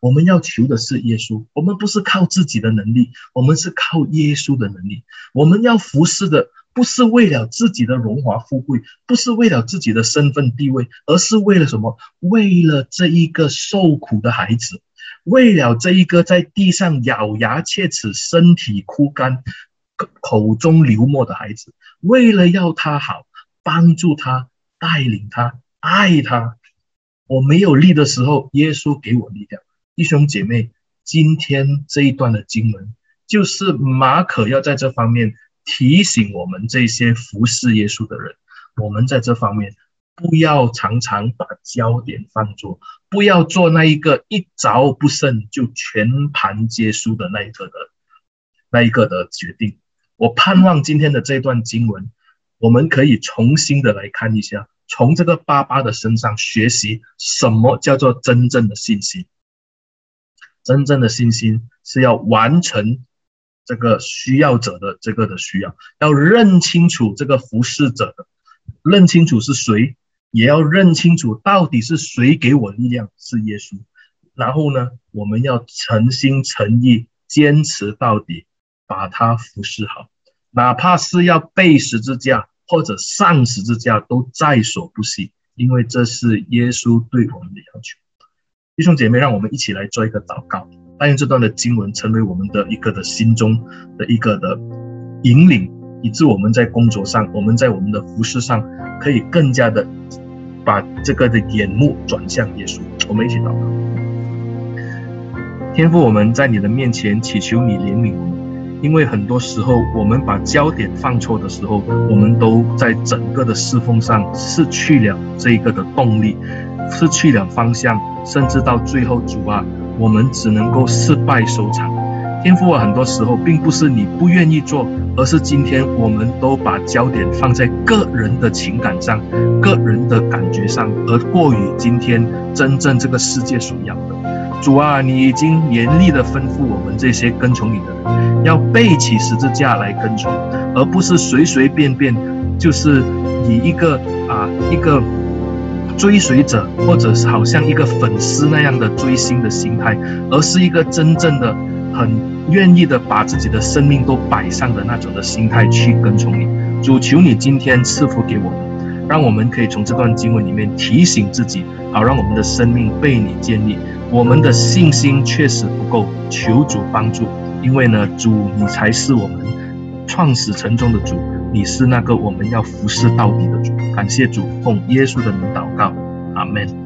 我们要求的是耶稣。我们不是靠自己的能力，我们是靠耶稣的能力。我们要服侍的不是为了自己的荣华富贵，不是为了自己的身份地位，而是为了什么？为了这一个受苦的孩子，为了这一个在地上咬牙切齿、身体枯干、口中流沫的孩子，为了要他好。帮助他，带领他，爱他。我没有力的时候，耶稣给我力量。弟兄姐妹，今天这一段的经文，就是马可要在这方面提醒我们这些服侍耶稣的人，我们在这方面不要常常把焦点放错，不要做那一个一着不慎就全盘皆输的那一个的那一个的决定。我盼望今天的这段经文。我们可以重新的来看一下，从这个爸爸的身上学习什么叫做真正的信心。真正的信心是要完成这个需要者的这个的需要，要认清楚这个服侍者的，认清楚是谁，也要认清楚到底是谁给我力量，是耶稣。然后呢，我们要诚心诚意坚持到底，把他服侍好。哪怕是要背十字架或者上十字架，都在所不惜，因为这是耶稣对我们的要求。弟兄姐妹，让我们一起来做一个祷告，但愿这段的经文成为我们的一个的心中的一个的引领，以致我们在工作上，我们在我们的服事上，可以更加的把这个的眼目转向耶稣。我们一起祷告，天父，我们在你的面前祈求你怜悯。因为很多时候我们把焦点放错的时候，我们都在整个的侍奉上失去了这一个的动力，失去了方向，甚至到最后，主啊，我们只能够失败收场。天父啊，很多时候并不是你不愿意做，而是今天我们都把焦点放在个人的情感上、个人的感觉上，而过于今天真正这个世界所要的。主啊，你已经严厉的吩咐我们这些跟从你的人，要背起十字架来跟从，而不是随随便便就是以一个啊一个追随者，或者是好像一个粉丝那样的追星的心态，而是一个真正的。很愿意的把自己的生命都摆上的那种的心态去跟从你，主求你今天赐福给我们，让我们可以从这段经文里面提醒自己，好让我们的生命被你建立。我们的信心确实不够，求主帮助，因为呢，主你才是我们创始成终的主，你是那个我们要服侍到底的主。感谢主，奉耶稣的名祷告，阿门。